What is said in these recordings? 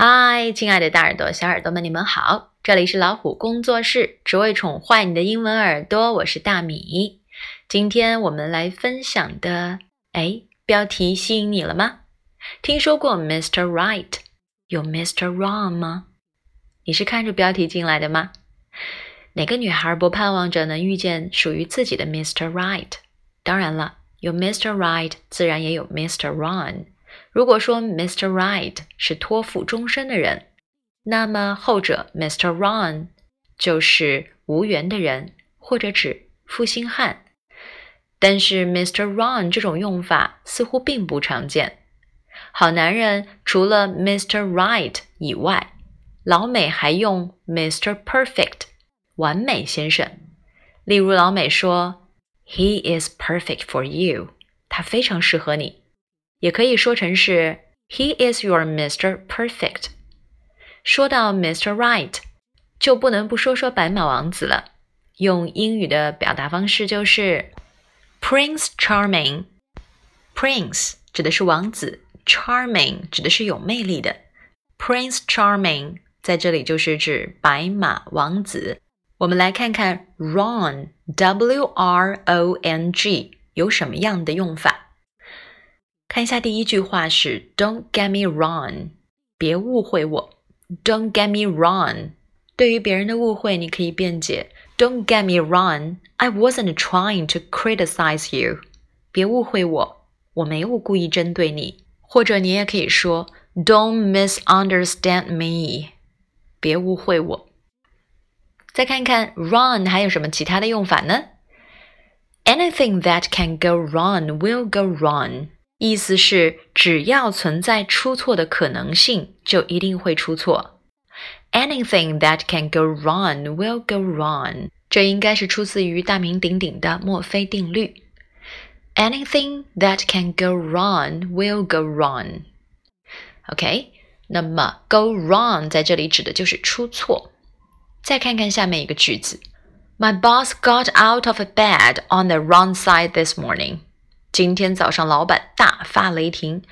嗨，亲爱的大耳朵、小耳朵们，你们好！这里是老虎工作室，只为宠坏你的英文耳朵。我是大米。今天我们来分享的，哎，标题吸引你了吗？听说过 Mr. Right，有 Mr. Wrong 吗？你是看着标题进来的吗？哪个女孩不盼望着能遇见属于自己的 Mr. Right？当然了，有 Mr. Right，自然也有 Mr. Wrong。如果说 Mr. Right 是托付终身的人，那么后者 Mr. Wrong 就是无缘的人，或者指负心汉。但是 Mr. Wrong 这种用法似乎并不常见。好男人除了 Mr. Right 以外，老美还用 Mr. Perfect 完美先生。例如，老美说 He is perfect for you，他非常适合你。也可以说成是 He is your Mr. Perfect。说到 Mr. Right，就不能不说说白马王子了。用英语的表达方式就是 Prince Charming。Prince 指的是王子，Charming 指的是有魅力的。Prince Charming 在这里就是指白马王子。我们来看看 Wrong，W R O N G 有什么样的用法。看一下第一句话是 "Don't get me wrong"，别误会我。"Don't get me wrong"，对于别人的误会，你可以辩解 "Don't get me wrong"，I wasn't trying to criticize you。别误会我，我没有故意针对你。或者你也可以说 "Don't misunderstand me"，别误会我。再看看 "wrong" 还有什么其他的用法呢？Anything that can go wrong will go wrong。 意思是，只要存在出错的可能性，就一定会出错。Anything that can go wrong will go wrong。这应该是出自于大名鼎鼎的墨菲定律。Anything that can go wrong will go wrong。OK，那么 go wrong 在这里指的就是出错。再看看下面一个句子：My boss got out of bed on the wrong side this morning。 今天早上，老板大发雷霆。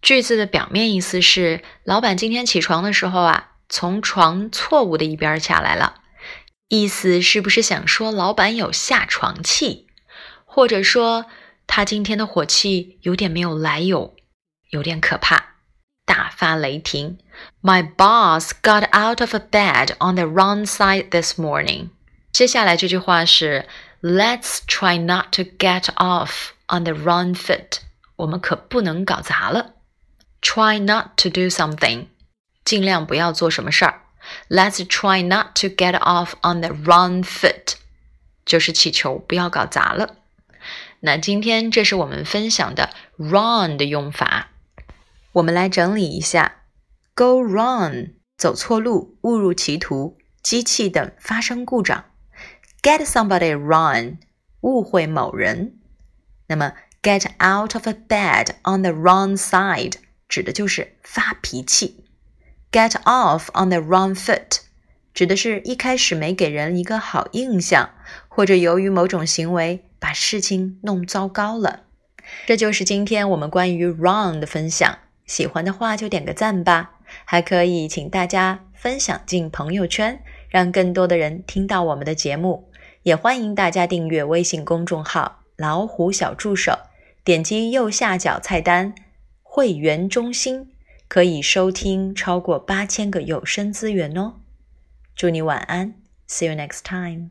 句子的表面意思是，老板今天起床的时候啊，从床错误的一边下来了。意思是不是想说老板有下床气，或者说他今天的火气有点没有来由，有点可怕，大发雷霆。My boss got out of a bed on the wrong side this morning。接下来这句话是，Let's try not to get off。On the wrong foot，我们可不能搞砸了。Try not to do something，尽量不要做什么事儿。Let's try not to get off on the wrong foot，就是祈求不要搞砸了。那今天这是我们分享的 wrong 的用法，我们来整理一下：go wrong，走错路，误入歧途，机器等发生故障；get somebody wrong，误会某人。那么，get out of a bed on the wrong side 指的就是发脾气；get off on the wrong foot 指的是一开始没给人一个好印象，或者由于某种行为把事情弄糟糕了。这就是今天我们关于 wrong 的分享。喜欢的话就点个赞吧，还可以请大家分享进朋友圈，让更多的人听到我们的节目。也欢迎大家订阅微信公众号。老虎小助手，点击右下角菜单“会员中心”，可以收听超过八千个有声资源哦。祝你晚安，See you next time。